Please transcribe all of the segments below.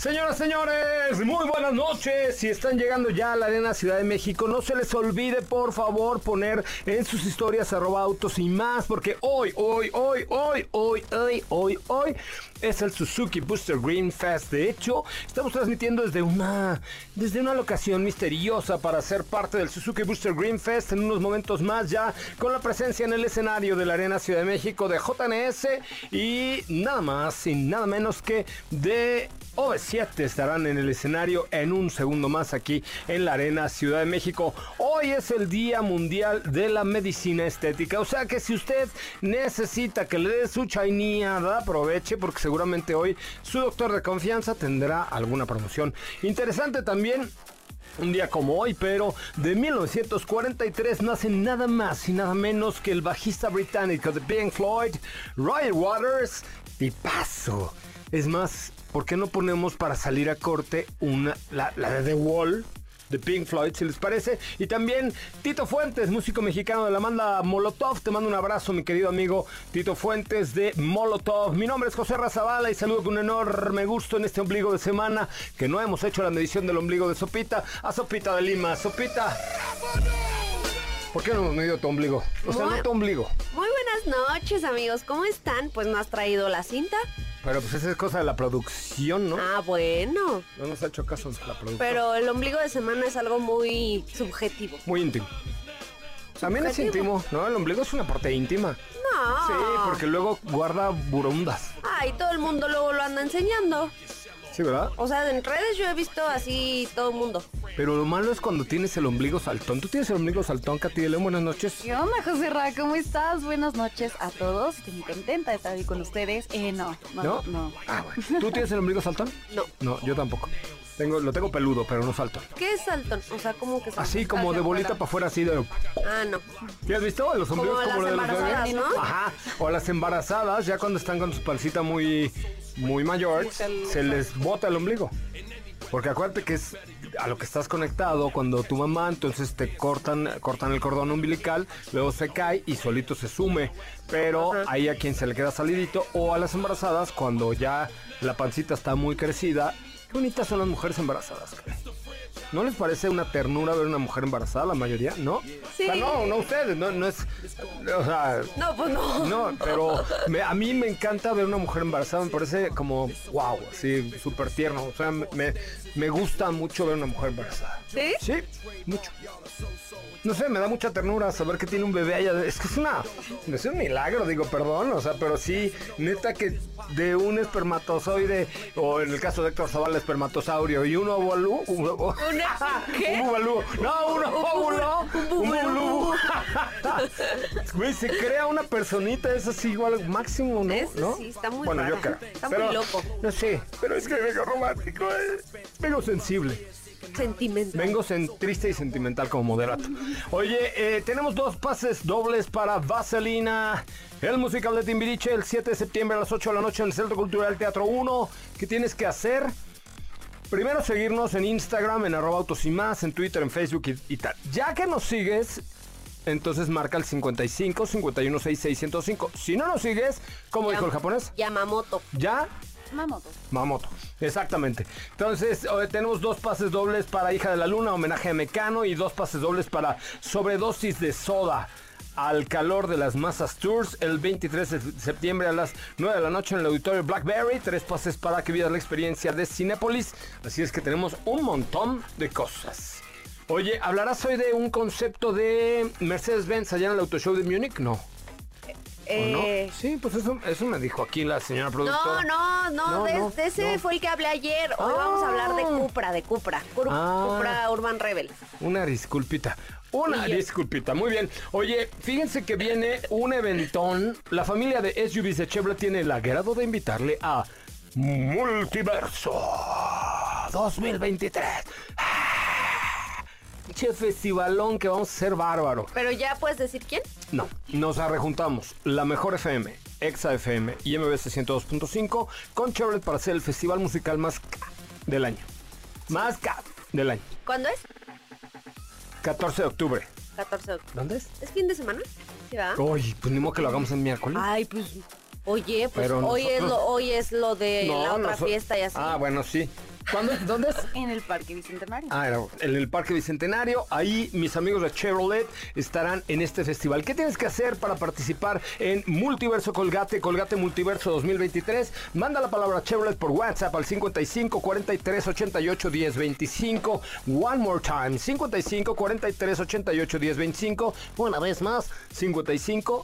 Señoras, señores, muy buenas noches. Si están llegando ya a la Arena Ciudad de México, no se les olvide, por favor, poner en sus historias arroba autos y más, porque hoy, hoy, hoy, hoy, hoy, hoy, hoy, hoy es el Suzuki Booster Green Fest. De hecho, estamos transmitiendo desde una, desde una locación misteriosa para ser parte del Suzuki Booster Green Fest en unos momentos más ya con la presencia en el escenario de la Arena Ciudad de México de JNS y nada más y nada menos que de OV7 estarán en el escenario en un segundo más aquí en la Arena Ciudad de México. Hoy es el Día Mundial de la Medicina Estética, o sea que si usted necesita que le dé su chainía, aproveche porque seguramente hoy su doctor de confianza tendrá alguna promoción. Interesante también un día como hoy, pero de 1943 nace nada más y nada menos que el bajista británico de Pink Floyd, Roy Waters, paso. Es más, ¿por qué no ponemos para salir a corte una, la, la de The Wall? de Pink Floyd, si les parece. Y también Tito Fuentes, músico mexicano de la banda Molotov. Te mando un abrazo, mi querido amigo Tito Fuentes de Molotov. Mi nombre es José Razabala y saludo con un enorme gusto en este ombligo de semana que no hemos hecho la medición del ombligo de Sopita a Sopita de Lima. Sopita. ¿Por qué no hemos medido tu ombligo? O sea, Muy- no tu ombligo. Muy buenas noches, amigos. ¿Cómo están? Pues no has traído la cinta. Pero pues esa es cosa de la producción, ¿no? Ah, bueno. No nos ha hecho caso la producción. Pero el ombligo de semana es algo muy subjetivo. Muy íntimo. También es íntimo, ¿no? El ombligo es una parte íntima. No. Sí, porque luego guarda burundas. Ay, todo el mundo luego lo anda enseñando. Sí, ¿verdad? O sea, en redes yo he visto así todo el mundo. Pero lo malo es cuando tienes el ombligo saltón. ¿Tú tienes el ombligo saltón, Katy de León? Buenas noches. ¿Qué onda, José Ra? ¿Cómo estás? Buenas noches a todos. Estoy muy contenta de estar aquí con ustedes. Eh, no, no, ¿No? no. Ah, bueno. ¿Tú tienes el ombligo saltón? No. No, yo tampoco. Tengo, lo tengo peludo, pero no saltón. ¿Qué es saltón? O sea, como que Así como de hacia bolita para afuera. así de... Ah, no. ¿Sí has visto? Los ombligos Como como, las lo de los bebés. ¿no? Ajá. O las embarazadas, ya cuando están con su pancita muy, muy mayor, se les bota el ombligo. Porque acuérdate que es a lo que estás conectado cuando tu mamá, entonces te cortan, cortan el cordón umbilical, luego se cae y solito se sume. Pero ahí a quien se le queda salidito, o a las embarazadas cuando ya la pancita está muy crecida. Qué bonitas son las mujeres embarazadas. ¿No les parece una ternura ver una mujer embarazada, la mayoría? ¿No? Sí. O sea, no, no ustedes, no, no es. O sea. No, pues no. No, pero me- a mí me encanta ver una mujer embarazada, me parece como wow, así súper tierno. O sea, me, me gusta mucho ver una mujer embarazada. ¿Sí? Sí, mucho. No sé, me da mucha ternura saber que tiene un bebé allá. Es que es una. Es un milagro, digo, perdón. O sea, pero sí, neta que de un espermatozoide, o en el caso de Héctor Zavala, espermatosaurio, y un óvulo. Un, ¿qué? un. No, un óvulo. Un bulú. Güey, se crea una personita, es así igual máximo, ¿no? Sí, está muy Bueno, yo rara. creo. Está Pero, muy loco. No sé, pero es que vengo romántico, eh. Vengo sensible. Sentimental. Vengo sen- triste y sentimental como moderato. Oye, eh, tenemos dos pases dobles para Vaselina. El musical de Timbiriche el 7 de septiembre a las 8 de la noche en el Centro Cultural Teatro 1. ¿Qué tienes que hacer? Primero seguirnos en Instagram, en arroba autos y más, en Twitter, en Facebook y, y tal. Ya que nos sigues, entonces marca el 55 51 66 105. Si no nos sigues, como dijo el japonés, Yamamoto. ya Mamoto. Mamoto, exactamente. Entonces, hoy tenemos dos pases dobles para Hija de la Luna, homenaje a Mecano, y dos pases dobles para Sobredosis de Soda. Al calor de las masas tours, el 23 de septiembre a las 9 de la noche en el auditorio Blackberry. Tres pases para que vivas la experiencia de Cinépolis. Así es que tenemos un montón de cosas. Oye, ¿hablarás hoy de un concepto de Mercedes-Benz allá en el Auto Show de Múnich? No. ¿O Eh, no? Sí, pues eso, eso me dijo aquí la señora productora. no, no, No, de, no, de ese no. fue el que hablé ayer. Hoy vamos a hablar de Ah. Cupra, de Cupra. Cur- Ah. Cupra Urban Rebel. Una disculpita. Una disculpita, muy bien. Oye, fíjense que viene un eventón. La familia de SUVs de Chevrolet tiene el agrado de invitarle a Multiverso 2023. Ah, Che festivalón que vamos a hacer bárbaro. Pero ya puedes decir quién. No, nos rejuntamos la mejor FM, Exa FM y MBS 102.5 con Chevrolet para hacer el festival musical más ca- del año. Más ca- del año. ¿Cuándo es? 14 de octubre. 14 de octubre. ¿Dónde es? ¿Es fin de semana? Sí. Oye, pues ni modo que lo hagamos el miércoles. Ay, pues. Oye, pues Pero hoy, es lo, hoy es lo de No, la otra fiesta y así. Ah, bueno, sí. ¿Cuándo? ¿Dónde es? En el Parque Bicentenario. Ah, en el Parque Bicentenario. Ahí mis amigos de Chevrolet estarán en este festival. ¿Qué tienes que hacer para participar en Multiverso Colgate, Colgate Multiverso 2023? Manda la palabra Chevrolet por WhatsApp al 55 43 88 10 25. One more time. 55 43 88 10 25. Una vez más. 55.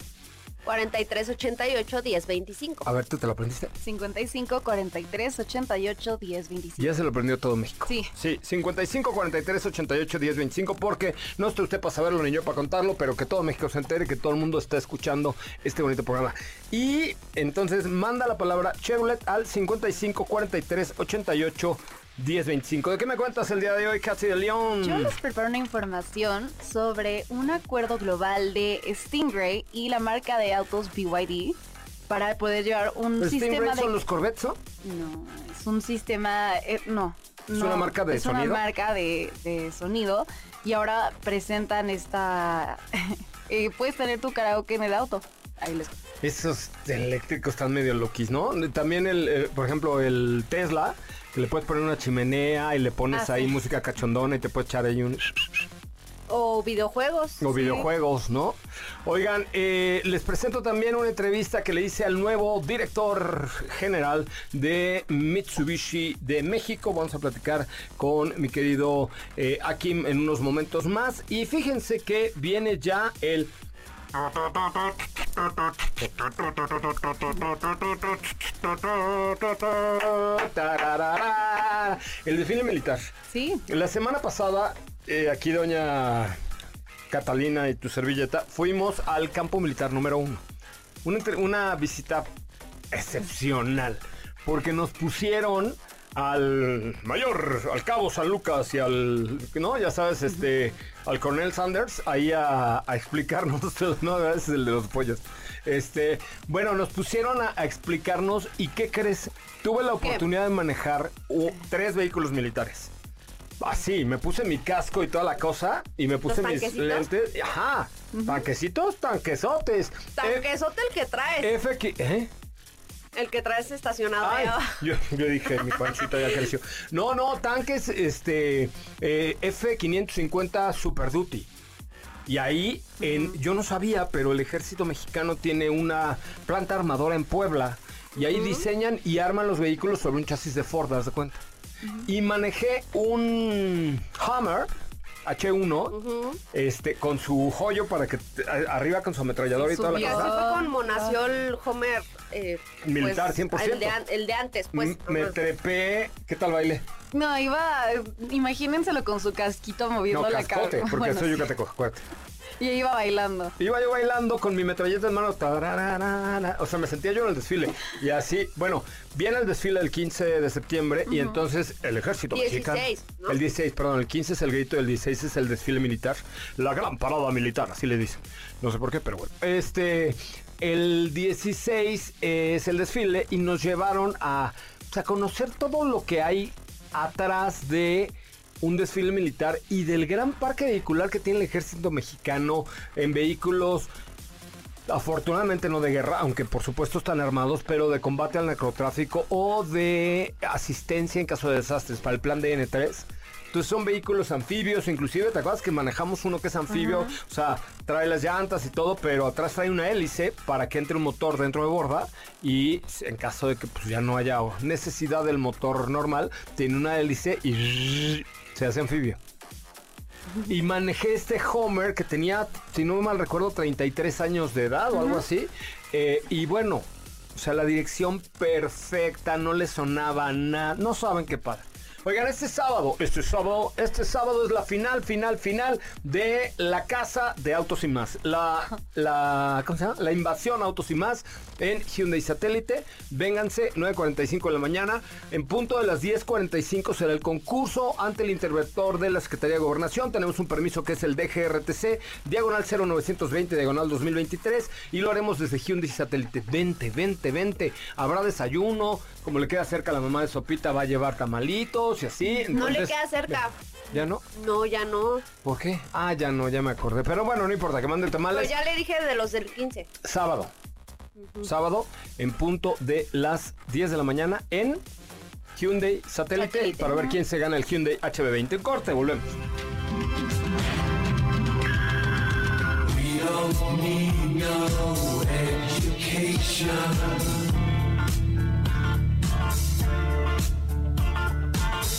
43 88 10 25. A ver, ¿tú te lo aprendiste? 55 43 88 10 25. Ya se lo aprendió todo México. Sí. Sí, 55 43 88 10 25 porque no está usted para saberlo ni yo para contarlo, pero que todo México se entere que todo el mundo está escuchando este bonito programa. Y entonces manda la palabra Chevrolet al 55 43 88 10 25. ¿De qué me cuentas el día de hoy, Kathy de León? Yo les preparo una información sobre un acuerdo global de Stingray y la marca de autos BYD para poder llevar un ¿Los sistema Stingray de... son los Corvettes, no? No, es un sistema... eh, no. ¿Es no, una marca de es sonido? una marca de, de sonido y ahora presentan esta... eh, puedes tener tu karaoke en el auto. Ahí les... Esos eléctricos están medio loquis, ¿no? También, el, eh, por ejemplo, el Tesla, que le puedes poner una chimenea y le pones Ah, ahí sí. música cachondona y te puedes echar ahí un... O videojuegos. O videojuegos, ¿no? Oigan, eh, les presento también una entrevista que le hice al nuevo director general de Mitsubishi de México. Vamos a platicar con mi querido eh, Akim en unos momentos más. Y fíjense que viene ya el... El desfile militar. Sí, La semana pasada, eh, aquí doña Catalina y tu servilleta, fuimos al campo militar número uno. Una, visita excepcional, porque nos pusieron al mayor, al cabo San Lucas y al, no, ya sabes, este, al coronel Sanders, ahí a, a explicarnos, no, es el de los pollos. Este, bueno, nos pusieron a, a explicarnos y ¿qué crees? Tuve la oportunidad de manejar tres vehículos militares. Así, me puse mi casco y toda la cosa y me puse mis lentes. Ajá, tanquecitos, tanquesotes. Tanquesote el que traes. F, ¿eh? El que traes estacionado Ay, yo, yo dije, mi panchita ya creció. No, no, tanques este eh, F550 Super Duty. Y ahí, en, yo no sabía, pero el ejército mexicano tiene una planta armadora en Puebla. Y ahí diseñan y arman los vehículos sobre un chasis de Ford, ¿das de cuenta? Y manejé un Hummer H1 este, con su joyo para que te- a- arriba con su ametrallador y toda la cosa. fue con Monaciol Homer. eh, Militar, pues, 100%. El de, an- el de antes, pues. M- me trepé. ¿Qué tal baile? No, iba, imagínenselo con su casquito moviendo No, la cascote, cabeza. porque soy yucateco, acuérdate. Y iba bailando. Iba yo bailando con mi metralleta en mano. O sea, me sentía yo en el desfile. Y así, bueno, viene el desfile el 15 de septiembre y entonces el ejército 16, mexicano. ¿no? El 16, perdón, el 15 es el grito, el 16 es el desfile militar. La gran parada militar, así le dicen. No sé por qué, pero bueno. Este, el 16 es el desfile y nos llevaron a, pues, a conocer todo lo que hay atrás de un desfile militar y del gran parque vehicular que tiene el ejército mexicano en vehículos afortunadamente no de guerra, aunque por supuesto están armados, pero de combate al narcotráfico o de asistencia en caso de desastres para el plan de N3. Entonces son vehículos anfibios, inclusive, ¿te acuerdas que manejamos uno que es anfibio? O sea, trae las llantas y todo, pero atrás trae una hélice para que entre un motor dentro de borda y en caso de que pues, ya no haya necesidad del motor normal, tiene una hélice y se hace anfibio. Y manejé este Homer que tenía, si no mal recuerdo, 33 años de edad o algo así. Eh, y bueno, o sea, la dirección perfecta, no le sonaba nada. No saben qué padre. Oigan, este sábado, este sábado, este sábado es la final, final, final de la casa de Autos y Más. La, la, ¿cómo se llama? La invasión Autos y Más en Hyundai Satélite. Vénganse, 9.45 de la mañana. En punto de las 10.45 será el concurso ante el interventor de la Secretaría de Gobernación. Tenemos un permiso que es el DGRTC, diagonal 0920, diagonal 2023. Y lo haremos desde Hyundai Satélite. Vente, vente, vente. Habrá desayuno. Como le queda cerca la mamá de Sopita, va a llevar tamalitos y así. no le entonces- queda cerca. ¿Ya no? No, ya no. ¿Por qué? Ah, ya no, ya me acordé. Pero bueno, no importa, que mande el tamales. Pues ya le dije de los del 15. Sábado. Sábado, en punto de las 10 de la mañana en Hyundai Satélite, Satélite. para ver quién se gana el Hyundai HB20. Corte, volvemos.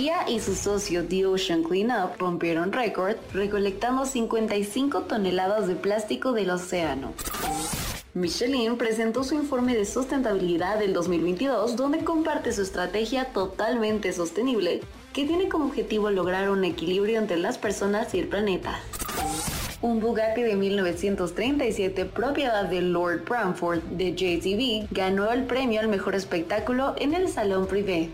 Y su socio The Ocean Cleanup rompieron récord recolectando 55 toneladas de plástico del océano. Michelin presentó su informe de sustentabilidad del 2022 donde comparte su estrategia totalmente sostenible que tiene como objetivo lograr un equilibrio entre las personas y el planeta. Un Bugatti de 1937, propiedad de Lord Bramford de JTB, ganó el premio al mejor espectáculo en el Salón Privé.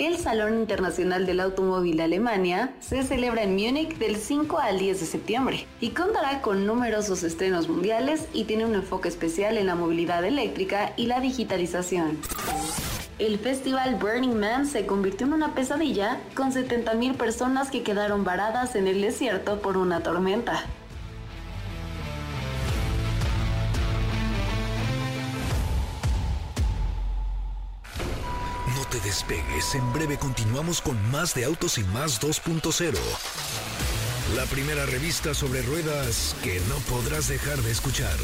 El Salón Internacional del Automóvil de Alemania se celebra en Múnich del 5 al 10 de septiembre y contará con numerosos estrenos mundiales y tiene un enfoque especial en la movilidad eléctrica y la digitalización. El festival Burning Man se convirtió en una pesadilla con 70.000 personas que quedaron varadas en el desierto por una tormenta. Despegues, en breve continuamos con más de Autos y Más 2.0. La primera revista sobre ruedas que no podrás dejar de escuchar.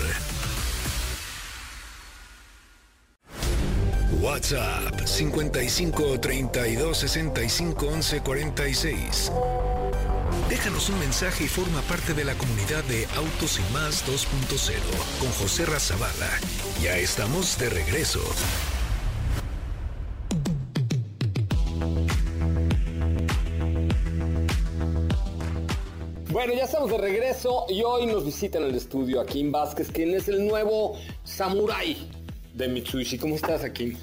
WhatsApp 55 32 65 11 46. Déjanos un mensaje y forma parte de la comunidad de Autos y Más 2.0 con José Razabala. Ya estamos de regreso. Bueno, ya estamos de regreso y hoy nos visita en el estudio Akim Vázquez, quien es el nuevo samurái de Mitsubishi. ¿Cómo estás, Akim?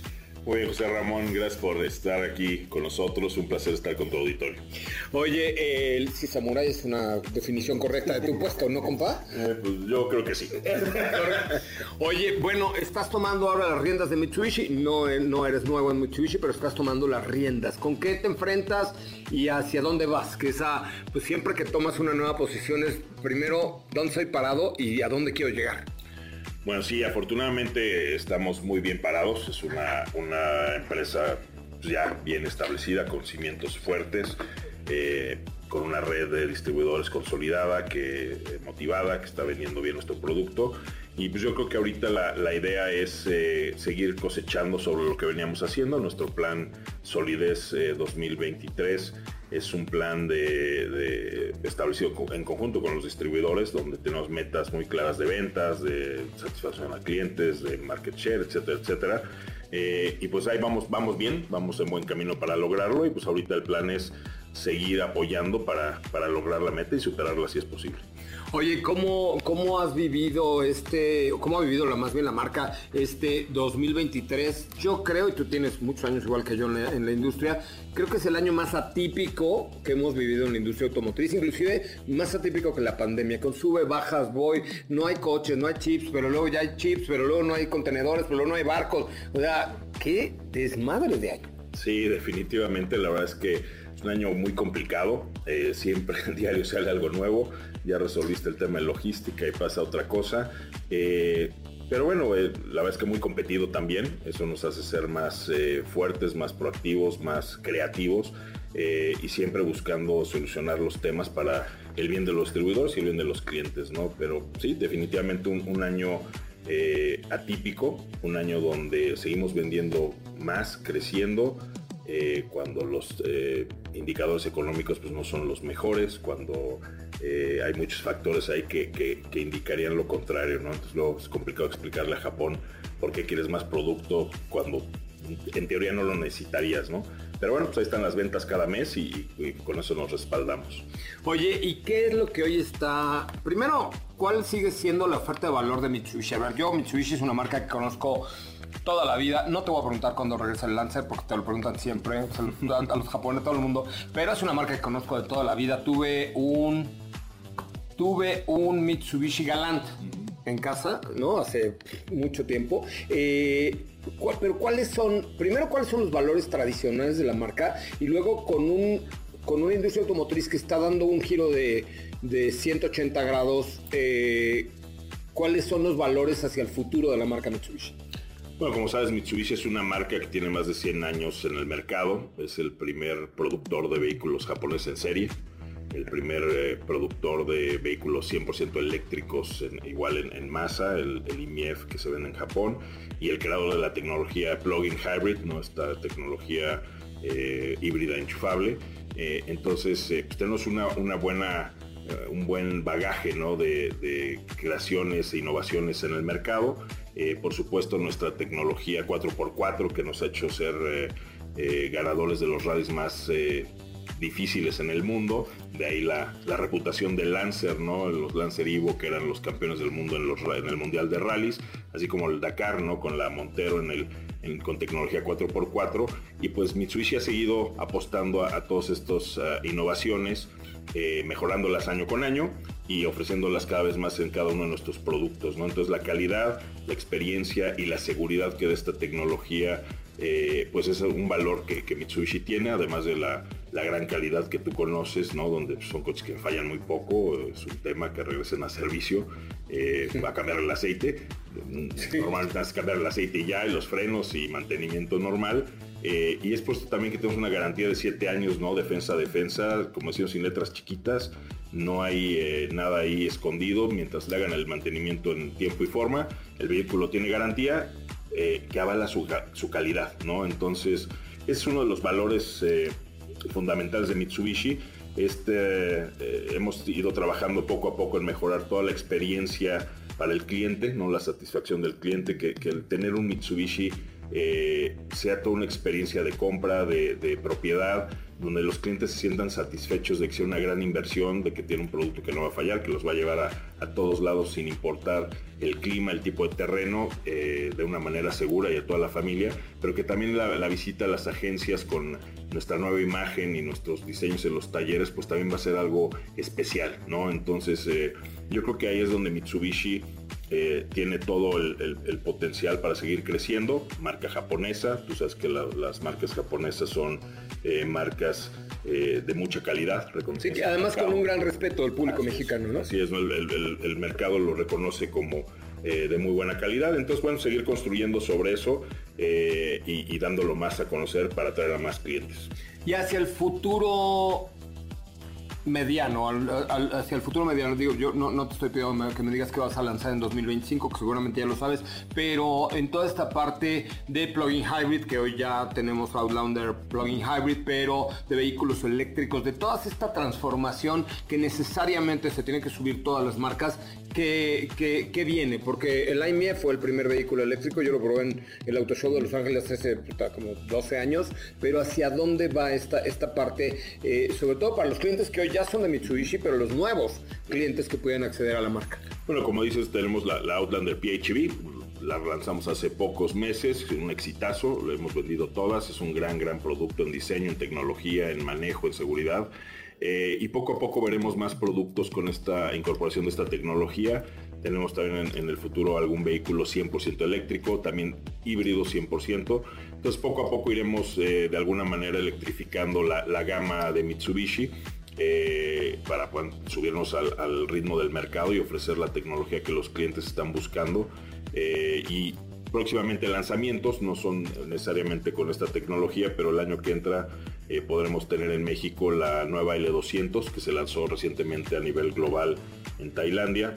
Muy bien, José Ramón, gracias por estar aquí con nosotros. Un placer estar con tu auditorio. Oye, el si samurái es una definición correcta de tu puesto, ¿no, compa? Eh, pues yo creo que sí. Oye, bueno, estás tomando ahora las riendas de Mitsubishi. No, eh, no eres nuevo en Mitsubishi, pero estás tomando las riendas. ¿Con qué te enfrentas y hacia dónde vas? Que esa, pues siempre que tomas una nueva posición es primero dónde estoy parado y a dónde quiero llegar. Bueno, sí, afortunadamente estamos muy bien parados. Es una, una empresa ya bien establecida, con cimientos fuertes, eh, con una red de distribuidores consolidada, que eh, motivada, que está vendiendo bien nuestro producto. Y pues yo creo que ahorita la, la idea es eh, seguir cosechando sobre lo que veníamos haciendo. Nuestro plan Solidez eh, 2023 es un plan de, establecido en conjunto con los distribuidores, donde tenemos metas muy claras de ventas, de satisfacción a clientes, de market share, etcétera, etcétera. Eh, y pues ahí vamos, vamos bien, vamos en buen camino para lograrlo. Y pues ahorita el plan es seguir apoyando para, para lograr la meta y superarla si es posible. Oye, ¿cómo, ¿cómo has vivido este, cómo ha vivido la, más bien la marca este 2023? Yo creo, y tú tienes muchos años igual que yo en la, industria, creo que es el año más atípico que hemos vivido en la industria automotriz, inclusive más atípico que la pandemia, con sube, bajas, voy, no hay coches, no hay chips, pero luego ya hay chips, pero luego no hay contenedores, pero luego no hay barcos. O sea, qué desmadre de año. Sí, definitivamente, la verdad es que es un año muy complicado, eh, siempre el diario sale algo nuevo, ya resolviste el tema de logística y pasa otra cosa. Eh, pero bueno, eh, la verdad es que muy competido también, eso nos hace ser más eh, fuertes, más proactivos, más creativos y siempre buscando solucionar los temas para el bien de los distribuidores y el bien de los clientes, ¿no? Pero sí, definitivamente un, año atípico, un año donde seguimos vendiendo más, creciendo, cuando los indicadores económicos pues, no son los mejores, cuando eh, hay muchos factores ahí que, que- indicarían lo contrario, ¿no? Entonces luego es complicado explicarle a Japón por qué quieres más producto cuando en teoría no lo necesitarías, ¿no? Pero bueno, pues ahí están las ventas cada mes y, y con eso nos respaldamos. Oye, ¿y qué es lo que hoy está? Primero, ¿cuál sigue siendo la oferta de valor de Mitsubishi? A ver, yo Mitsubishi es una marca que conozco toda la vida. No te voy a preguntar cuándo regresa el Lancer, porque te lo preguntan siempre, se lo- a los japoneses, todo el mundo. Pero es una marca que conozco de toda la vida. Tuve un, tuve un Mitsubishi Galant en casa, ¿no? Hace mucho tiempo. Eh, ¿cuál- pero ¿cuáles son, primero, cuáles son los valores tradicionales de la marca? Y luego con un con una industria automotriz que está dando un giro de, de 180 grados, eh, ¿cuáles son los valores hacia el futuro de la marca Mitsubishi? Bueno, como sabes, Mitsubishi es una marca que tiene más de 100 años en el mercado. Es el primer productor de vehículos japoneses en serie. El primer eh, productor de vehículos 100% eléctricos, igual en, masa, el, el IMIEF que se vende en Japón. Y el creador de la tecnología plug-in hybrid, ¿no? esta tecnología eh, híbrida enchufable. Eh, entonces, pues tenemos una, una buena un buen bagaje ¿no? de, de creaciones e innovaciones en el mercado. Eh, por supuesto, nuestra tecnología 4x4 que nos ha hecho ser eh, eh, ganadores de los rallies más eh, difíciles en el mundo. De ahí la, reputación del Lancer, ¿no? los Lancer Evo que eran los campeones del mundo en, los, en el Mundial de Rallies, así como el Dakar ¿no? con la Montero con tecnología 4x4. Y pues Mitsubishi ha seguido apostando a, a todas estas innovaciones eh, mejorándolas año con año y ofreciéndolas cada vez más en cada uno de nuestros productos. ¿no? Entonces la calidad, la experiencia y la seguridad que da esta tecnología, eh, pues es un valor que, que Mitsubishi tiene, además de la, la gran calidad que tú conoces, ¿no? donde son coches que fallan muy poco, es un tema que regresen a servicio, eh, va a cambiar el aceite, normalmente vas a cambiar el aceite y ya, y los frenos y mantenimiento normal, eh, y es por esto también que tenemos una garantía de 7 años, ¿no? Defensa, defensa, como decimos, sin letras chiquitas. No hay eh, nada ahí escondido mientras le hagan el mantenimiento en tiempo y forma. El vehículo tiene garantía eh, que avala su, su calidad, ¿no? Entonces, es uno de los valores fundamentales de Mitsubishi. Este, hemos ido trabajando poco a poco en mejorar toda la experiencia para el cliente, no la satisfacción del cliente, que, que el tener un Mitsubishi eh, sea toda una experiencia de compra, de, propiedad, donde los clientes se sientan satisfechos de que sea una gran inversión, de que tiene un producto que no va a fallar, que los va a llevar a, a todos lados sin importar el clima, el tipo de terreno, eh, de una manera segura y a toda la familia, pero que también la, la visita a las agencias con nuestra nueva imagen y nuestros diseños en los talleres, pues también va a ser algo especial, ¿no? Entonces, eh, yo creo que ahí es donde Mitsubishi eh, tiene todo el, el- el potencial para seguir creciendo. Marca japonesa, tú sabes que la- las marcas japonesas son eh, marcas eh, de mucha calidad. Sí, además con un gran respeto del público Así mexicano, ¿no? Así es, ¿no? el, mercado lo reconoce como de muy buena calidad. Entonces, bueno, seguir construyendo sobre eso y, y dándolo más a conocer para atraer a más clientes. Y hacia el futuro, mediano, hacia el futuro mediano. Digo, yo no, te estoy pidiendo que me digas que vas a lanzar en 2025, que seguramente ya lo sabes, pero en toda esta parte de plug-in hybrid, que hoy ya tenemos Outlander plug-in hybrid, pero de vehículos eléctricos, de toda esta transformación que necesariamente se tiene que subir todas las marcas, ¿qué, qué, viene? Porque el IMF fue el primer vehículo eléctrico, yo lo probé en el Auto Show de Los Ángeles hace como 12 años, pero ¿hacia dónde va esta, esta parte? Eh, sobre todo para los clientes que hoy ya son de Mitsubishi, pero los nuevos clientes que pueden acceder a la marca. Bueno, como dices, tenemos la, Outlander PHEV, la lanzamos hace pocos meses, un exitazo, lo hemos vendido todas, es un gran, gran producto en diseño, en tecnología, en manejo, en seguridad. Eh, y poco a poco veremos más productos con esta incorporación de esta tecnología. Tenemos también en, el futuro algún vehículo 100% eléctrico, también híbrido 100%. Entonces poco a poco iremos eh, de alguna manera electrificando la, la gama de Mitsubishi eh, para subirnos al, ritmo del mercado y ofrecer la tecnología que los clientes están buscando. Eh, y próximamente lanzamientos, no son necesariamente con esta tecnología, pero el año que entra eh, podremos tener en México la nueva L200 que se lanzó recientemente a nivel global en Tailandia.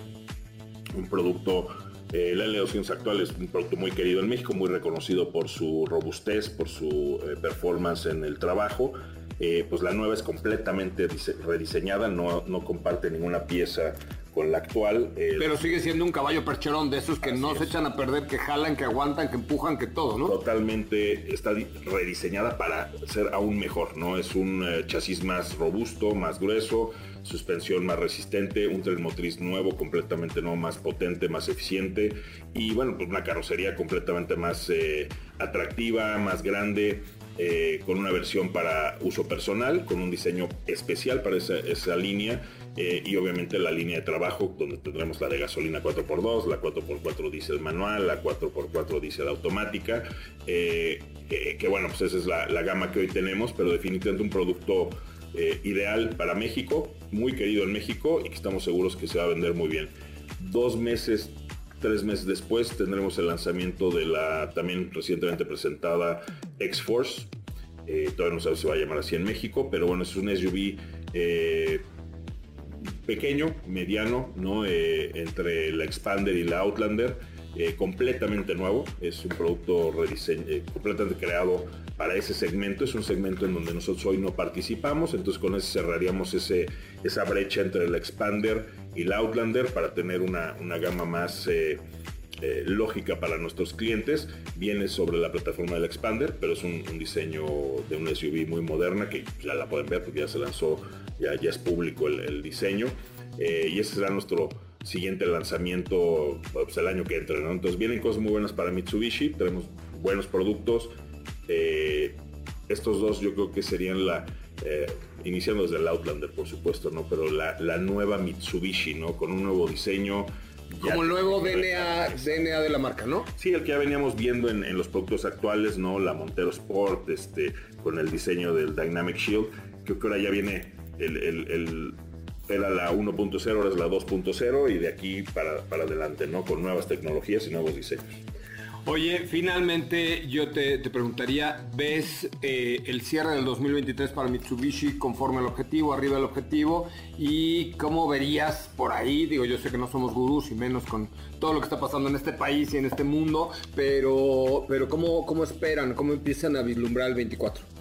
Un producto el L200 actual es un producto muy querido en México, muy reconocido por su robustez, por su performance en el trabajo eh, pues la nueva es completamente rediseñada, no, no comparte ninguna pieza con la actual. Pero sigue siendo un caballo percherón de esos que no se echan a perder, que jalan, que aguantan, que empujan, que todo, ¿no? Totalmente está rediseñada para ser aún mejor, ¿no? Es un eh, chasis más robusto, más grueso, suspensión más resistente, un tren motriz nuevo, completamente nuevo, más potente, más eficiente y bueno, pues una carrocería completamente más eh, atractiva, más grande. Eh, con una versión para uso personal, con un diseño especial para esa, línea eh, y obviamente la línea de trabajo donde tendremos la de gasolina 4x2, la 4x4 diésel manual, la 4x4 diésel automática, eh, que bueno, pues esa es la, la, gama que hoy tenemos, pero definitivamente un producto ideal para México, muy querido en México y que estamos seguros que se va a vender muy bien. Dos meses Tres meses después tendremos el lanzamiento de la también recientemente presentada X-Force. Eh, todavía no sabe si va a llamar así en México, pero bueno, es un SUV eh, pequeño, mediano, ¿no? Eh, entre la Expander y la Outlander, completamente nuevo. Es un producto completamente creado para ese segmento. Es un segmento en donde nosotros hoy no participamos, entonces con eso cerraríamos ese, esa brecha entre la Expander y la Outlander para tener una, gama más eh, eh, lógica para nuestros clientes. Viene sobre la plataforma del Expander, pero es un, diseño de un SUV muy moderna que ya la pueden ver porque ya se lanzó, ya, ya es público el, diseño. Eh, y ese será nuestro siguiente lanzamiento pues, el año que entra. Entonces vienen cosas muy buenas para Mitsubishi, tenemos buenos productos. Estos dos yo creo que serían la, eh, iniciando desde el Outlander, por supuesto, ¿no? Pero la, nueva Mitsubishi, ¿no? Con un nuevo diseño. Como el nuevo DNA, DNA de la marca, ¿no? Sí, el que ya veníamos viendo en, los productos actuales, ¿no? La Montero Sport, este, con el diseño del Dynamic Shield. Creo que ahora ya viene el, era la 1.0, ahora es la 2.0 y de aquí para, para adelante, ¿no? Con nuevas tecnologías y nuevos diseños. Oye, finalmente yo te, preguntaría, ¿ves eh, el cierre del 2023 para Mitsubishi conforme al objetivo, arriba del objetivo? ¿Y cómo verías por ahí? Digo, yo sé que no somos gurús y menos con todo lo que está pasando en este país y en este mundo, pero, pero ¿cómo, cómo esperan? ¿Cómo empiezan a vislumbrar el 24?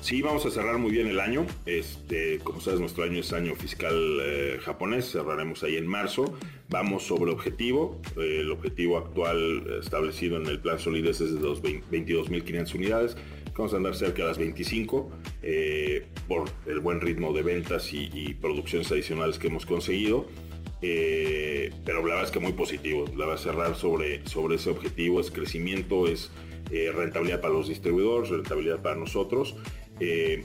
Sí, vamos a cerrar muy bien el año. Este, como sabes, nuestro año es año fiscal eh, japonés. Cerraremos ahí en marzo. Vamos sobre objetivo. Eh, el objetivo actual establecido en el plan Solidez es de 22.500 unidades. Vamos a andar cerca de las 25 eh, por el buen ritmo de ventas y, producciones adicionales que hemos conseguido. pero la verdad es que muy positivo. La va a cerrar sobre, sobre ese objetivo. Es crecimiento, es rentabilidad para los distribuidores, rentabilidad para nosotros. Eh,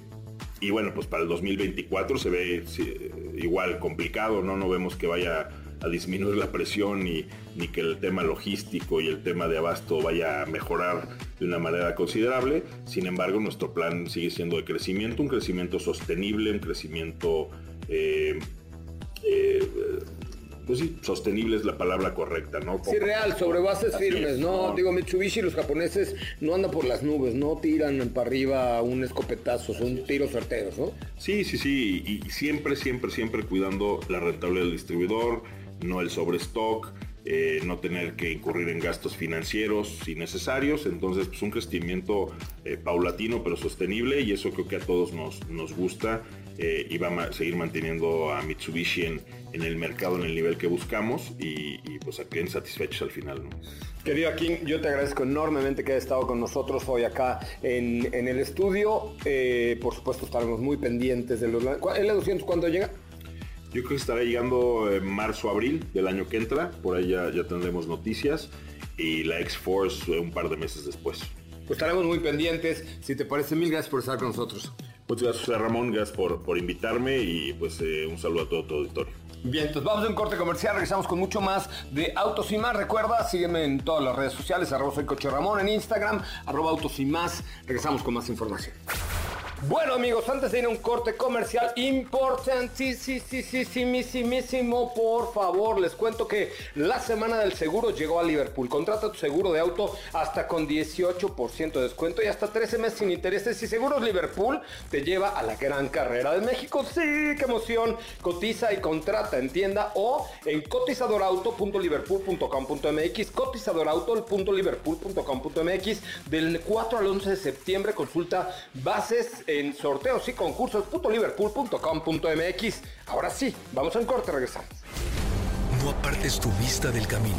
y bueno, pues para el 2024 se ve igual complicado, ¿no? No vemos que vaya a disminuir la presión ni, ni que el tema logístico y el tema de abasto vaya a mejorar de una manera considerable. Sin embargo, nuestro plan sigue siendo de crecimiento, un crecimiento sostenible, un crecimiento eh, eh, pues sí, sostenible es la palabra correcta, ¿no? Sí, real, sobre bases firmes, ¿no? Digo, Mitsubishi, los japoneses no andan por las nubes, no tiran para arriba un escopetazo, son tiros certeros, ¿no? Sí, sí, sí, y siempre, siempre, siempre cuidando la rentabilidad del distribuidor, no el sobrestock, eh, no tener que incurrir en gastos financieros innecesarios. Entonces, pues un crecimiento eh, paulatino pero sostenible y eso creo que a todos nos, nos gusta eh, y va a seguir manteniendo a Mitsubishi en, en, el mercado en el nivel que buscamos y, pues a queden satisfechos al final. ¿no? Querido Akin, yo te agradezco enormemente que hayas estado con nosotros hoy acá en, en el estudio. por supuesto, estaremos muy pendientes de los... ¿El 200 cuándo llega? Yo creo que estará llegando en marzo, abril del año que entra. Por ahí ya, tendremos noticias. Y la X-Force un par de meses después. Pues estaremos muy pendientes. Si te parece, mil gracias por estar con nosotros. Muchas gracias, Ramón. Gracias por, por invitarme y pues eh, un saludo a todo tu auditorio. Bien, entonces vamos a un corte comercial, regresamos con mucho más de Autos y Más. Recuerda, sígueme en todas las redes sociales, arroba soy Coche Ramón en Instagram, arroba Autos y Más. Regresamos con más información. Bueno amigos, antes de ir a un corte comercial importantísimo, por favor, les cuento que la semana del seguro llegó a Liverpool. Contrata tu seguro de auto hasta con 18% de descuento y hasta 13 meses sin intereses. Y Seguros Liverpool te lleva a la gran carrera de México. Sí, qué emoción. Cotiza y contrata en tienda o en cotizadorauto.liverpool.com.mx, cotizadorauto.liverpool.com.mx del 4 al 11 de septiembre. Consulta bases en sorteos y concursos.liverpool.com.mx. Ahora sí, vamos a un corte, regresamos. No apartes tu vista del camino,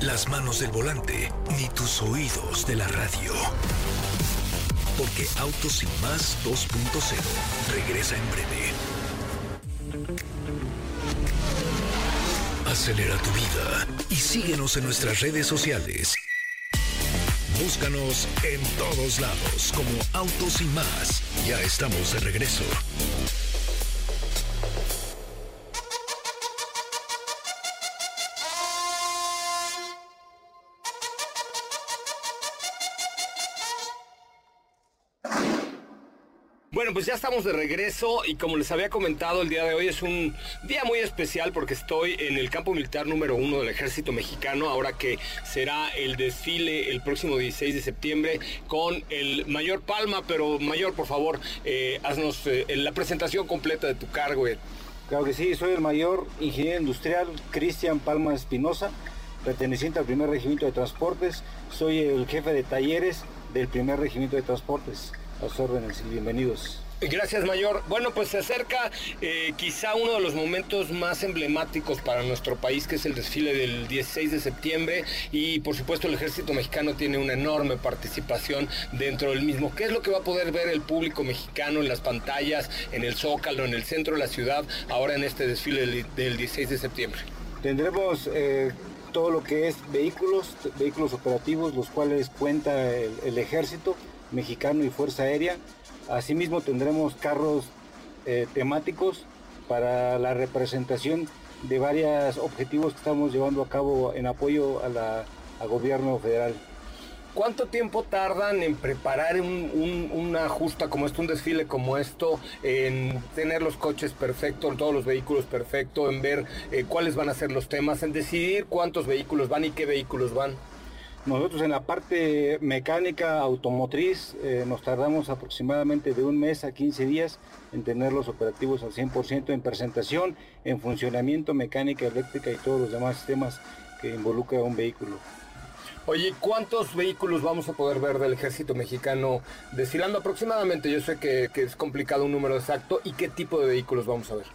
las manos del volante, ni tus oídos de la radio. Porque Autos y Más 2.0 regresa en breve. Acelera tu vida y síguenos en nuestras redes sociales Búscanos en todos lados como Autos y más. Ya estamos de regreso. Pues ya estamos de regreso y como les había comentado, el día de hoy es un día muy especial porque estoy en el campo militar número uno del ejército mexicano, ahora que será el desfile el próximo 16 de septiembre con el mayor Palma, pero mayor, por favor, eh, haznos eh, la presentación completa de tu cargo. Claro que sí, soy el mayor ingeniero industrial Cristian Palma Espinosa, perteneciente al primer regimiento de transportes, soy el jefe de talleres del primer regimiento de transportes las órdenes y bienvenidos. Gracias, Mayor. Bueno, pues se acerca eh, quizá uno de los momentos más emblemáticos para nuestro país, que es el desfile del 16 de septiembre. Y por supuesto el ejército mexicano tiene una enorme participación dentro del mismo. ¿Qué es lo que va a poder ver el público mexicano en las pantallas, en el Zócalo, en el centro de la ciudad, ahora en este desfile del, 16 de septiembre? Tendremos... Eh, todo lo que es vehículos, vehículos operativos, los cuales cuenta el ejército, mexicano y Fuerza Aérea. Asimismo tendremos carros eh, temáticos para la representación de varios objetivos que estamos llevando a cabo en apoyo a la gobierno federal. ¿Cuánto tiempo tardan en preparar una justa como esto, un desfile como esto, en tener los coches perfectos, todos los vehículos perfectos, en ver eh, cuáles van a ser los temas, en decidir cuántos vehículos van y qué vehículos van? Nosotros en la parte mecánica automotriz eh, nos tardamos aproximadamente de un mes a 15 días en tener los operativos al 100% en presentación, en funcionamiento, mecánica eléctrica y todos los demás sistemas que involucra un vehículo. Oye, ¿cuántos vehículos vamos a poder ver del ejército mexicano desfilando aproximadamente? Yo sé que, que es complicado un número exacto. ¿Y qué tipo de vehículos vamos a ver?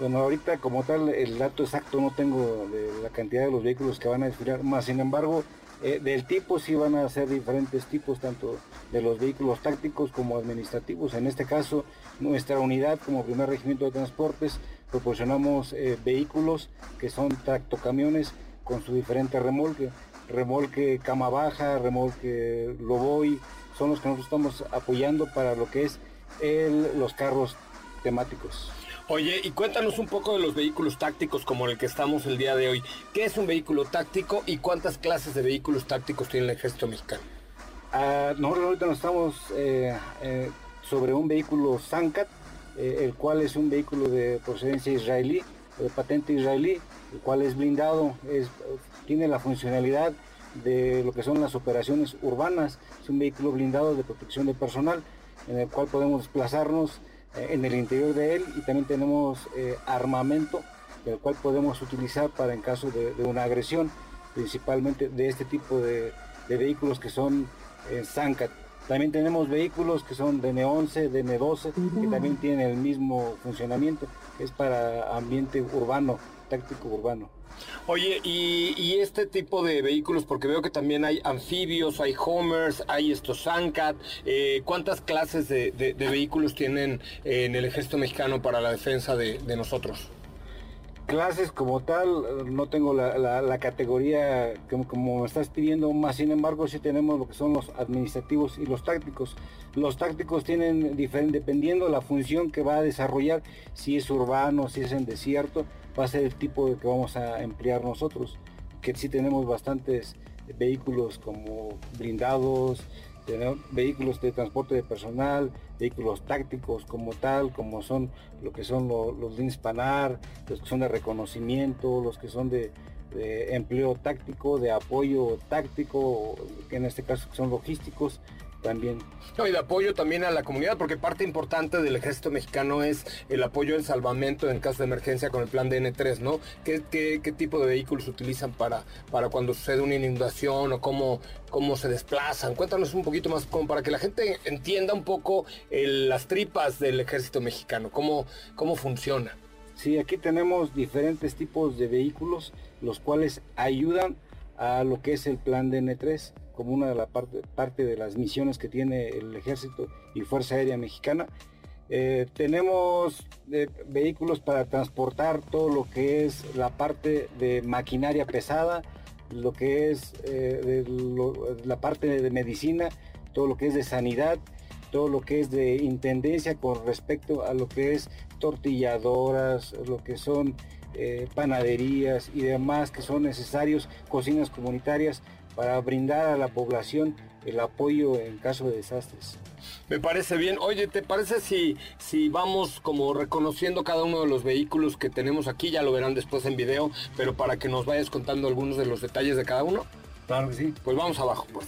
Bueno, ahorita como tal el dato exacto no tengo de la cantidad de los vehículos que van a desfilar, más sin embargo eh, del tipo sí van a ser diferentes tipos, tanto de los vehículos tácticos como administrativos. En este caso, nuestra unidad como primer regimiento de transportes proporcionamos eh, vehículos que son tractocamiones con su diferente remolque, remolque cama baja, remolque loboy, son los que nosotros estamos apoyando para lo que es los carros temáticos. Oye, y cuéntanos un poco de los vehículos tácticos como el que estamos el día de hoy. ¿Qué es un vehículo táctico y cuántas clases de vehículos tácticos tiene el ejército mexicano? Ah, nosotros ahorita nos estamos eh, eh, sobre un vehículo Sankat, eh, el cual es un vehículo de procedencia israelí, de patente israelí, el cual es blindado, tiene la funcionalidad de lo que son las operaciones urbanas. Es un vehículo blindado de protección de personal en el cual podemos desplazarnos en el interior de él y también tenemos eh, armamento el cual podemos utilizar para en caso de, una agresión, principalmente de este tipo de, vehículos que son eh, Zancat. También tenemos vehículos que son DN11, DN12, que también tienen el mismo funcionamiento, es para ambiente urbano, táctico urbano. Oye, y, este tipo de vehículos, porque veo que también hay anfibios, hay homers, hay estos Zancat, eh, ¿cuántas clases de, vehículos tienen en el ejército mexicano para la defensa de, nosotros? Clases como tal, no tengo la, categoría como, me estás pidiendo, más sin embargo sí tenemos lo que son los administrativos y los tácticos. Los tácticos tienen dependiendo la función que va a desarrollar, si es urbano, si es en desierto, va a ser el tipo de que vamos a emplear nosotros, que sí tenemos bastantes vehículos como blindados, vehículos de transporte de personal, vehículos tácticos como tal, como son lo que son los, los Panar, los que son de reconocimiento, los que son de empleo táctico, de apoyo táctico, que en este caso son logísticos, también. y de apoyo también a la comunidad, porque parte importante del ejército mexicano es el apoyo al salvamento en caso de emergencia con el plan de N3, ¿no? ¿Qué, qué, tipo de vehículos utilizan para, para cuando sucede una inundación o cómo, cómo se desplazan? Cuéntanos un poquito más, como para que la gente entienda un poco las tripas del ejército mexicano, cómo, cómo funciona. Sí, aquí tenemos diferentes tipos de vehículos, los cuales ayudan a lo que es el plan de N3 como una de la parte, parte de las misiones que tiene el Ejército y Fuerza Aérea Mexicana. Eh, tenemos eh, vehículos para transportar todo lo que es la parte de maquinaria pesada, lo que es eh, la parte de medicina, todo lo que es de sanidad, todo lo que es de intendencia con respecto a lo que es tortilladoras, lo que son panaderías y demás que son necesarios, cocinas comunitarias para brindar a la población el apoyo en caso de desastres. Me parece bien. Oye, ¿te parece si, si vamos como reconociendo cada uno de los vehículos que tenemos aquí? Ya lo verán después en video, pero para que nos vayas contando algunos de los detalles de cada uno. Claro que sí. Pues vamos abajo, pues.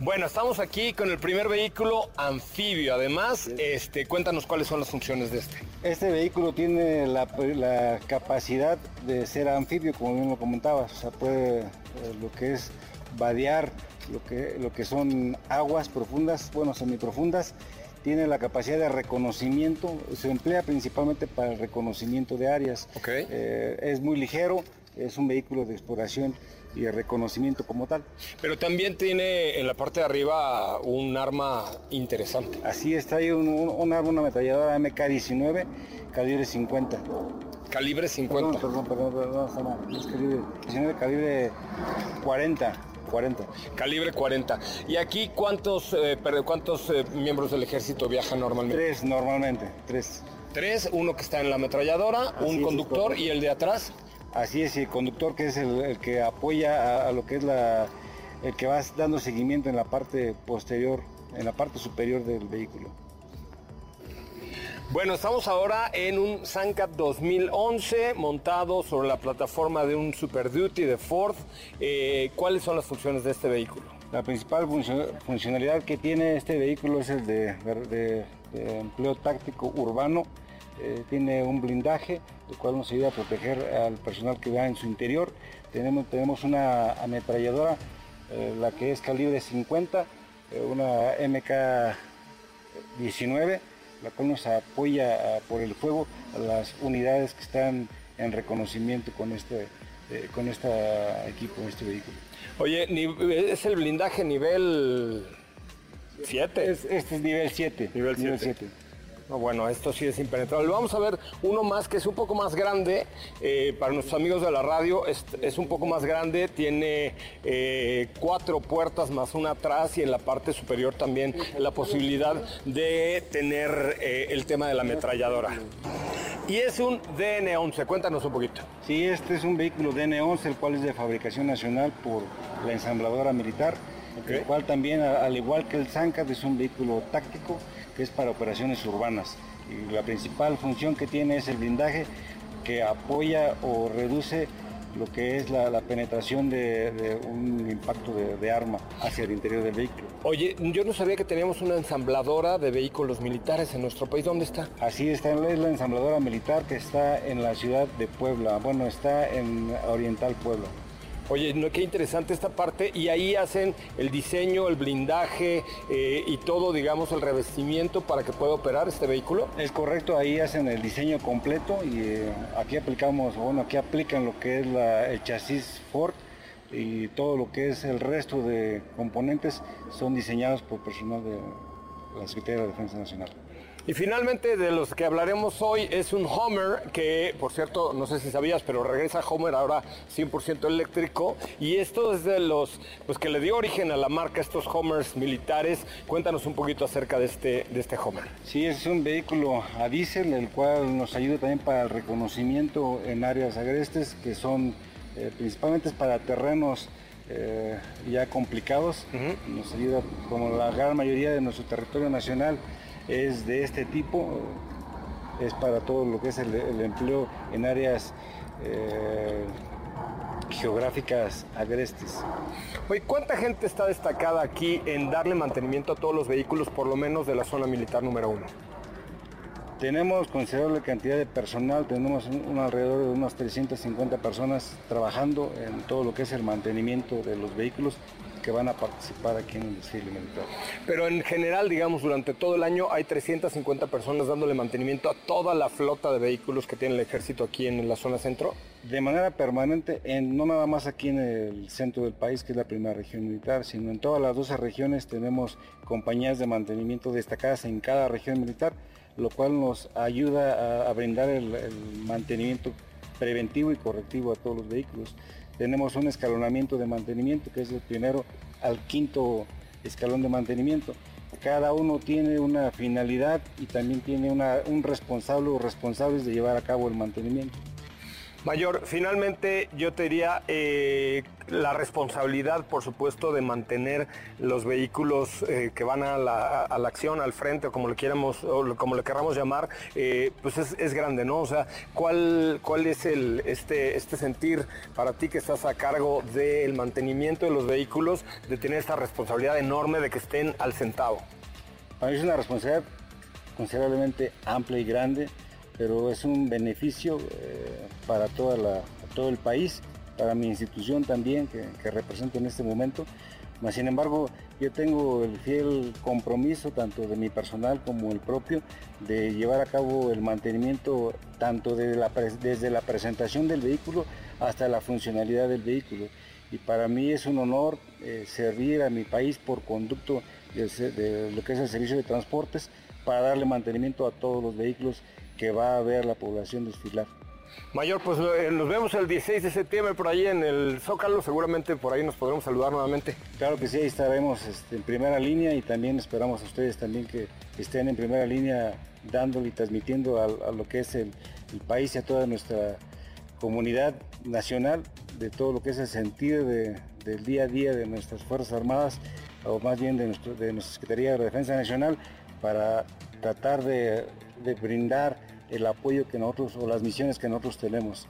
Bueno, estamos aquí con el primer vehículo anfibio. Además, este, cuéntanos cuáles son las funciones de este. Este vehículo tiene la, capacidad de ser anfibio, como bien lo comentabas. O sea, puede eh, lo que es vadear, lo que, lo que son aguas profundas, bueno, semiprofundas. Tiene la capacidad de reconocimiento, se emplea principalmente para el reconocimiento de áreas. Okay. Eh, es muy ligero, es un vehículo de exploración y de reconocimiento como tal. Pero también tiene en la parte de arriba un arma interesante. Así está ahí un, arma, una ametralladora MK-19, calibre 50. Calibre 50. Perdón, perdón, perdón, perdón es calibre 19, calibre 40. 40. Calibre 40. ¿Y aquí cuántos, eh, cuántos eh, miembros del ejército viajan normalmente? Tres normalmente, tres. Tres, uno que está en la ametralladora, un conductor y el de atrás. Así es, el conductor que es el, que apoya a, lo que es la, el que va dando seguimiento en la parte posterior, en la parte superior del vehículo. Bueno, estamos ahora en un Sancat 2011 montado sobre la plataforma de un Super Duty de Ford. Eh, ¿Cuáles son las funciones de este vehículo? La principal funcionalidad que tiene este vehículo es el de empleo táctico urbano eh, tiene un blindaje, el cual nos ayuda a proteger al personal que va en su interior. Tenemos, tenemos una ametralladora, eh, la que es calibre 50, eh, una MK-19, la cual nos apoya por el fuego a las unidades que están en reconocimiento con este, con este equipo, este vehículo. Oye, ¿es el blindaje nivel 7? este es nivel 7. Nivel 7 bueno, esto sí es impenetrable. Vamos a ver uno más que es un poco más grande. Eh, para nuestros amigos de la radio es, un poco más grande. Tiene eh, cuatro puertas más una atrás y en la parte superior también la posibilidad de tener eh, el tema de la ametralladora. Y es un DN11. Cuéntanos un poquito. Sí, este es un vehículo DN11, el cual es de fabricación nacional por la ensambladora militar. El cual también, al igual que el Zancat, es un vehículo táctico que es para operaciones urbanas. Y la principal función que tiene es el blindaje que apoya o reduce lo que es la, penetración de, un impacto de, arma hacia el interior del vehículo. Oye, yo no sabía que teníamos una ensambladora de vehículos militares en nuestro país. ¿Dónde está? Así está, es la ensambladora militar que está en la ciudad de Puebla. Bueno, está en Oriental Puebla. Oye, no, qué interesante esta parte. Y ahí hacen el diseño, el blindaje eh, y todo, digamos, el revestimiento para que pueda operar este vehículo. Es correcto, ahí hacen el diseño completo y eh, aquí aplicamos, bueno, aquí aplican lo que es el chasis Ford y todo lo que es el resto de componentes son diseñados por personal de la Secretaría de Defensa Nacional. Y finalmente de los que hablaremos hoy es un Homer que, por cierto, no sé si sabías, pero regresa Homer ahora 100% eléctrico. Y esto es de los pues, que le dio origen a la marca, estos Homers militares. Cuéntanos un poquito acerca de este, de este Homer. Sí, es un vehículo a diésel, el cual nos ayuda también para el reconocimiento en áreas agrestes, que son eh, principalmente para terrenos eh, ya complicados. Nos ayuda, como la gran mayoría de nuestro territorio nacional, es de este tipo, es para todo lo que es el, empleo en áreas eh, geográficas agrestes. Oye, ¿cuánta gente está destacada aquí en darle mantenimiento a todos los vehículos, por lo menos de la zona militar número uno? Tenemos considerable cantidad de personal, tenemos un, alrededor de unas 350 personas trabajando en todo lo que es el mantenimiento de los vehículos que van a participar aquí en el desfile militar. Pero en general, digamos, durante todo el año hay 350 personas dándole mantenimiento a toda la flota de vehículos que tiene el ejército aquí en la zona centro. De manera permanente, en, no nada más aquí en el centro del país, que es la primera región militar, sino en todas las 12 regiones tenemos compañías de mantenimiento destacadas en cada región militar, lo cual nos ayuda a, brindar el mantenimiento preventivo y correctivo a todos los vehículos tenemos un escalonamiento de mantenimiento que es el primero al quinto escalón de mantenimiento. Cada uno tiene una finalidad y también tiene un responsable o responsables de llevar a cabo el mantenimiento. Mayor, finalmente yo te diría eh, la responsabilidad, por supuesto, de mantener los vehículos eh, que van a la, acción, al frente, o como le quieramos, o como le queramos llamar, eh, pues es, grande, ¿no? O sea, ¿cuál, cuál es el, este, este sentir para ti que estás a cargo del mantenimiento de los vehículos, de tener esta responsabilidad enorme de que estén al centavo? Para mí es una responsabilidad considerablemente amplia y grande pero es un beneficio eh, para toda todo el país, para mi institución también que, represento en este momento. sin embargo, yo tengo el fiel compromiso, tanto de mi personal como el propio, de llevar a cabo el mantenimiento tanto desde la, desde la presentación del vehículo hasta la funcionalidad del vehículo. Y para mí es un honor eh, servir a mi país por conducto de lo que es el servicio de transportes para darle mantenimiento a todos los vehículos que va a ver la población desfilar. Mayor, pues eh, nos vemos el 16 de septiembre por ahí en el Zócalo, seguramente por ahí nos podremos saludar nuevamente. Claro que sí, ahí estaremos este, en primera línea y también esperamos a ustedes también que estén en primera línea dándole y transmitiendo a, lo que es el, país y a toda nuestra comunidad nacional de todo lo que es el sentido del día a día de nuestras Fuerzas Armadas o más bien de, de nuestra Secretaría de Defensa Nacional para tratar de de brindar el apoyo que nosotros o las misiones que nosotros tenemos.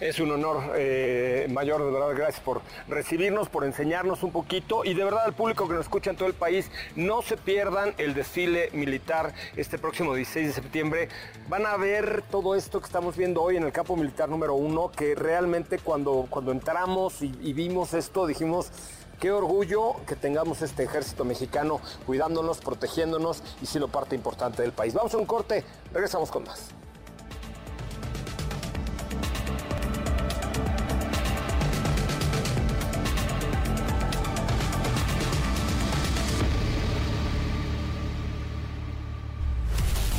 Es un honor eh, mayor, de verdad, gracias por recibirnos, por enseñarnos un poquito y de verdad al público que nos escucha en todo el país, no se pierdan el desfile militar este próximo 16 de septiembre. Van a ver todo esto que estamos viendo hoy en el campo militar número uno, que realmente cuando, cuando entramos y vimos esto dijimos, Qué orgullo que tengamos este ejército mexicano cuidándonos, protegiéndonos y siendo parte importante del país. Vamos a un corte, regresamos con más.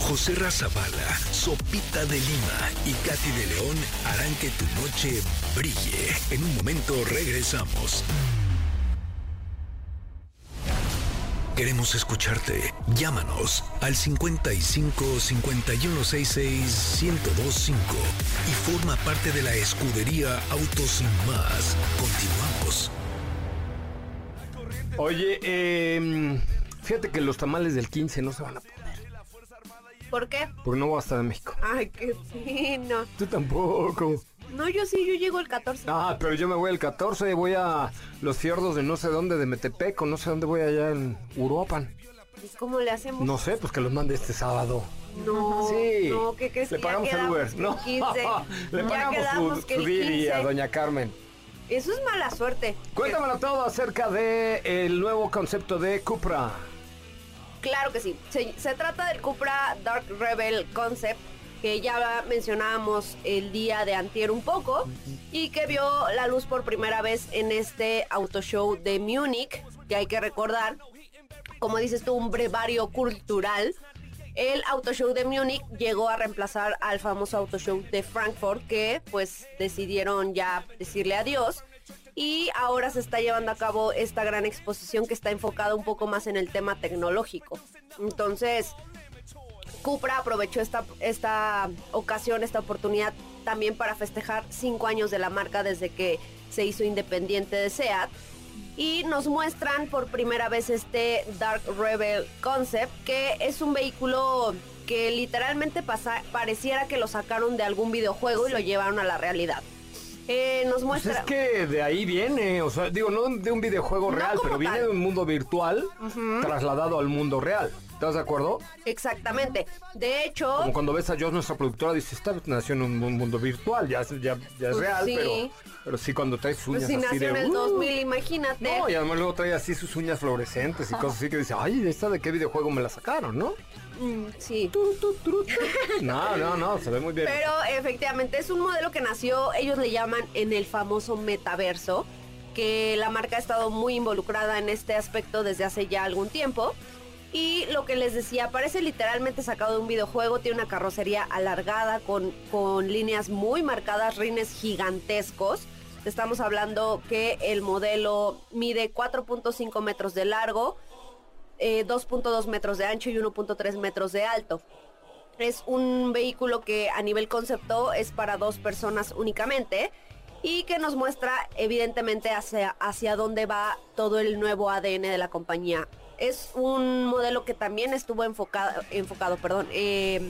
José Razabala, Sopita de Lima y Katy de León harán que tu noche brille. En un momento regresamos. Queremos escucharte. Llámanos al 55 5166 1025 y forma parte de la escudería Autos Sin Más. Continuamos. Oye, eh Fíjate que los tamales del 15 no se van a poner. ¿Por qué? Porque no voy a estar en México. Ay, qué fino. Tú tampoco. No, yo sí, yo llego el 14. Ah, pero yo me voy el 14, voy a los fiordos de no sé dónde, de Metepec, o no sé dónde voy allá en Uruapan. ¿Y cómo le hacemos? No sé, pues que los mande este sábado. No, Sí. no, ¿qué crees? Le pagamos el Uber. No, el 15. le pagamos su, su el Didi a 15. doña Carmen. Eso es mala suerte. Cuéntamelo todo acerca de el nuevo concepto de Cupra. Claro que sí. Se, se trata del Cupra Dark Rebel Concept que ya mencionábamos el día de antier un poco y que vio la luz por primera vez en este auto show de Múnich, que hay que recordar, como dices tú, un brevario cultural. El auto show de Múnich llegó a reemplazar al famoso auto show de Frankfurt que pues decidieron ya decirle adiós y ahora se está llevando a cabo esta gran exposición que está enfocada un poco más en el tema tecnológico. Entonces, Cupra aprovechó esta, esta ocasión, esta oportunidad también para festejar cinco años de la marca desde que se hizo independiente de SEAT. Y nos muestran por primera vez este Dark Rebel Concept, que es un vehículo que literalmente pasa- pareciera que lo sacaron de algún videojuego y lo llevaron a la realidad. Eh, nos Pues muestra... es que de ahí viene, o sea, digo, no de un videojuego real, pero viene de un mundo virtual trasladado al mundo real. ¿Estás de acuerdo? Exactamente. De hecho... Como cuando ves a Joss, nuestra productora, dice, esta nació en un, un mundo virtual, ya, es- ya, ya es Pues real, sí. pero, pero sí cuando trae sus uñas Pues si así nació de... en el "Uh". 2000, imagínate. No, y además luego trae así sus uñas fluorescentes y cosas así que dice, ay, ¿esta de qué videojuego me la sacaron, no? Mm, sí. No, no, no, se ve muy bien. Pero efectivamente es un modelo que nació, ellos le llaman en el famoso metaverso, que la marca ha estado muy involucrada en este aspecto desde hace ya algún tiempo. Y lo que les decía, parece literalmente sacado de un videojuego, tiene una carrocería alargada con, con líneas muy marcadas, rines gigantescos. Estamos hablando que el modelo mide 4.5 metros de largo, eh, 2.2 metros de ancho y 1.3 metros de alto. Es un vehículo que a nivel concepto es para dos personas únicamente y que nos muestra evidentemente hacia, hacia dónde va todo el nuevo ADN de la compañía. Es un modelo que también estuvo enfocado, enfocado perdón, eh,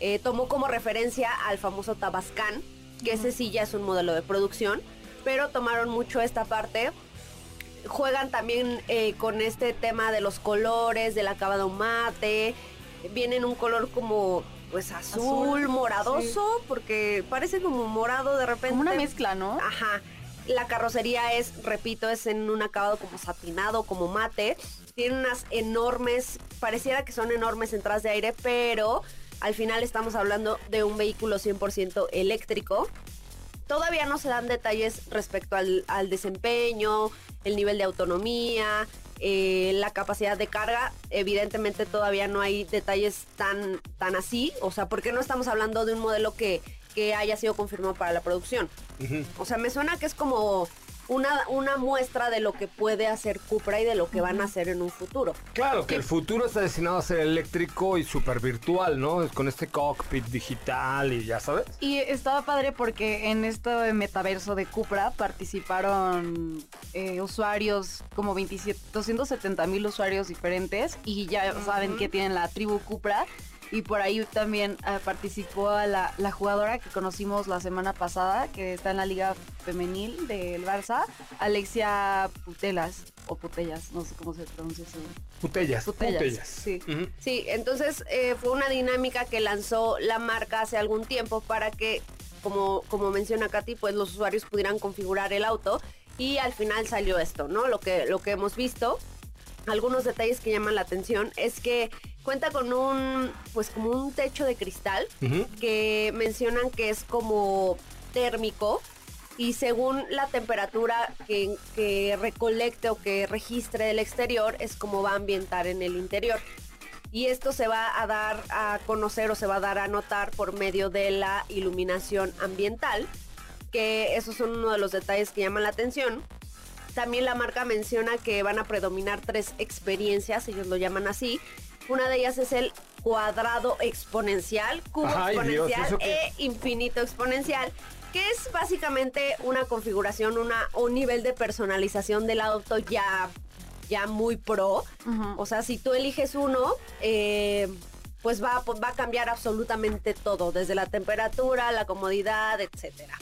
eh, tomó como referencia al famoso Tabascan, que ese sí ya es un modelo de producción, pero tomaron mucho esta parte juegan también eh, con este tema de los colores, del acabado mate. Viene en un color como pues azul, Azul, moradoso, porque parece como morado de repente. Como una mezcla, ¿no? Ajá. La carrocería es, repito, es en un acabado como satinado, como mate. Tiene unas enormes, pareciera que son enormes entradas de aire, pero al final estamos hablando de un vehículo 100% eléctrico. Todavía no se dan detalles respecto al, al desempeño, el nivel de autonomía, eh, la capacidad de carga. Evidentemente todavía no hay detalles tan, tan así. O sea, porque no estamos hablando de un modelo que, que haya sido confirmado para la producción. O sea, me suena que es como una, una muestra de lo que puede hacer Cupra y de lo que van a hacer en un futuro. Claro, que el futuro está destinado a ser eléctrico y súper virtual, ¿no? Es Con este cockpit digital y ya sabes. Y estaba padre porque en este metaverso de Cupra participaron eh, usuarios, como 27, 270 mil usuarios diferentes y ya saben que tienen la tribu Cupra. Y por ahí también eh, participó a la, la jugadora que conocimos la semana pasada, que está en la liga femenil del Barça, Alexia Putelas, o Putellas, no sé cómo se pronuncia eso. Putellas, Putellas, putellas. sí. Sí, entonces eh, fue una dinámica que lanzó la marca hace algún tiempo para que, como, como menciona Katy, pues los usuarios pudieran configurar el auto y al final salió esto, ¿no? Lo que, lo que hemos visto. Algunos detalles que llaman la atención es que cuenta con un, pues como un techo de cristal que mencionan que es como térmico y según la temperatura que, que recolecte o que registre el exterior es como va a ambientar en el interior. Y esto se va a dar a conocer o se va a dar a notar por medio de la iluminación ambiental, que esos son uno de los detalles que llaman la atención. También la marca menciona que van a predominar tres experiencias, ellos lo llaman así. Una de ellas es el cuadrado exponencial, cubo Ay, exponencial e infinito exponencial, que es básicamente una configuración, una, un nivel de personalización del auto ya ya muy pro. O sea, si tú eliges uno, eh, pues va, va a cambiar absolutamente todo, desde la temperatura, la comodidad, etcétera.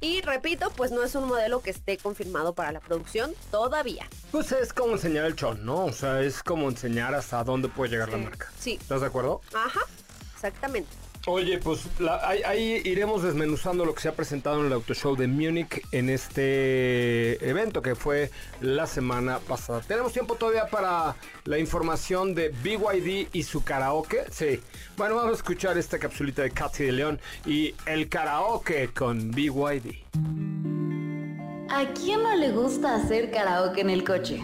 Y repito, pues no es un modelo que esté confirmado para la producción todavía. Pues es como enseñar el chon, ¿no? O sea, es como enseñar hasta dónde puede llegar la marca. Sí. ¿Estás de acuerdo? Ajá, exactamente. Oye, pues ahí iremos desmenuzando lo que se ha presentado en el Auto Show de Múnich en este evento que fue la semana pasada. ¿Tenemos tiempo todavía para la información de BYD y su karaoke? Sí. Bueno, vamos a escuchar esta capsulita de Katy de León y el karaoke con BYD. ¿A quién no le gusta hacer karaoke en el coche?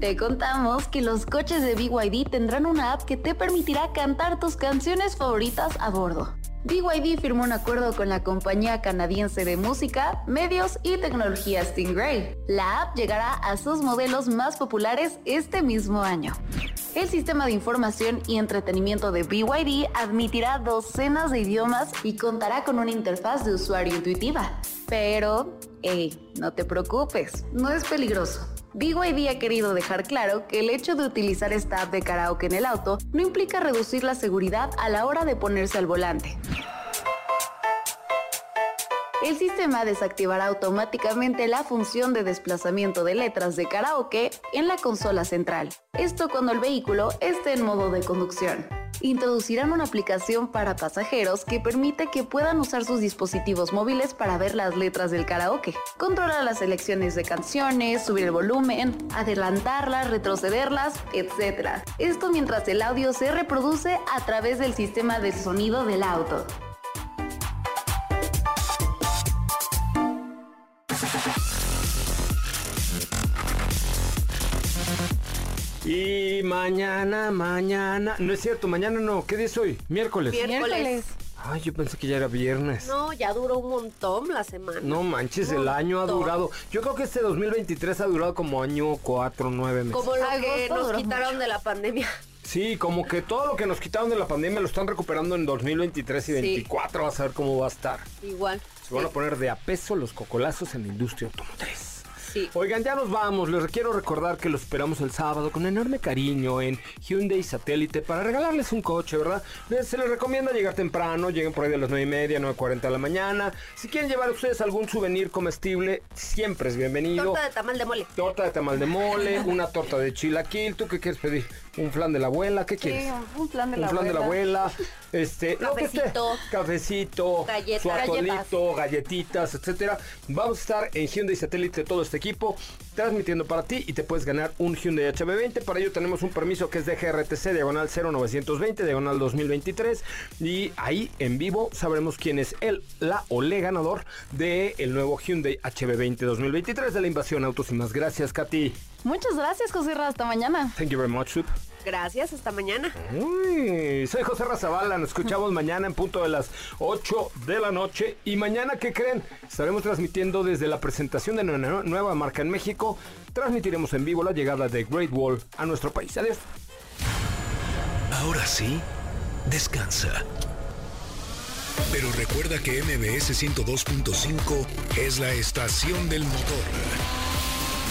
Te contamos que los coches de BYD tendrán una app que te permitirá cantar tus canciones favoritas a bordo. BYD firmó un acuerdo con la compañía canadiense de música, medios y tecnología Stingray. La app llegará a sus modelos más populares este mismo año. El sistema de información y entretenimiento de BYD admitirá docenas de idiomas y contará con una interfaz de usuario intuitiva. Pero, hey, no te preocupes, no es peligroso. BYD ha querido dejar claro que el hecho de utilizar esta app de karaoke en el auto no implica reducir la seguridad a la hora de ponerse al volante. El sistema desactivará automáticamente la función de desplazamiento de letras de karaoke en la consola central. Esto cuando el vehículo esté en modo de conducción. Introducirán una aplicación para pasajeros que permite que puedan usar sus dispositivos móviles para ver las letras del karaoke. Controlar las selecciones de canciones, subir el volumen, adelantarlas, retrocederlas, etc. Esto mientras el audio se reproduce a través del sistema de sonido del auto. Y mañana, mañana, no es cierto, mañana no, ¿qué día es hoy? Miércoles. Miércoles. Ay, yo pensé que ya era viernes. No, ya duró un montón la semana. No manches, el año ha durado. Yo creo que este 2023 ha durado como año 4, 9 meses. Como lo que nos quitaron de la pandemia. Sí, como que todo lo que nos quitaron de la pandemia lo están recuperando en 2023 y Sí. 2024. Vas a ver cómo va a estar. Igual. Se van a poner de a peso los cocolazos en la industria automotriz. Sí. Oigan, ya nos vamos. Les quiero recordar que los esperamos el sábado con enorme cariño en Hyundai Satélite para regalarles un coche, ¿verdad? Se les recomienda llegar temprano, lleguen por ahí de las 9 y media, 9.40 de la mañana. Si quieren llevar ustedes algún souvenir comestible, siempre es bienvenido. Torta de tamal de mole. Torta de tamal de mole, una torta de chilaquil. ¿Tú qué quieres pedir? ¿Un flan de la abuela? ¿Qué quieres? Un plan de un la flan de la abuela, este, lo que esté. Cafecito. cafecito, Galletas. su atolito, galletitas, etcétera. Vamos a estar en Hyundai Satélite todo este equipo transmitiendo para ti y te puedes ganar un Hyundai HB20. Para ello tenemos un permiso que es de GRTC diagonal 0920 diagonal 2023 y ahí en vivo sabremos quién es el la o le ganador de el nuevo Hyundai HB20 2023 de la invasión Autos y más. Gracias, Katy. Muchas gracias, José Ra. Hasta mañana. Thank you very much, Sup. Gracias, hasta mañana. Uy, soy José Razabala, nos escuchamos mañana en punto de las 8 de la noche. Y mañana, ¿qué creen? Estaremos transmitiendo desde la presentación de nuestra nueva marca en México. Transmitiremos en vivo la llegada de Great Wall a nuestro país. Adiós. Ahora sí, descansa. Pero recuerda que MBS 102.5 es la estación del motor.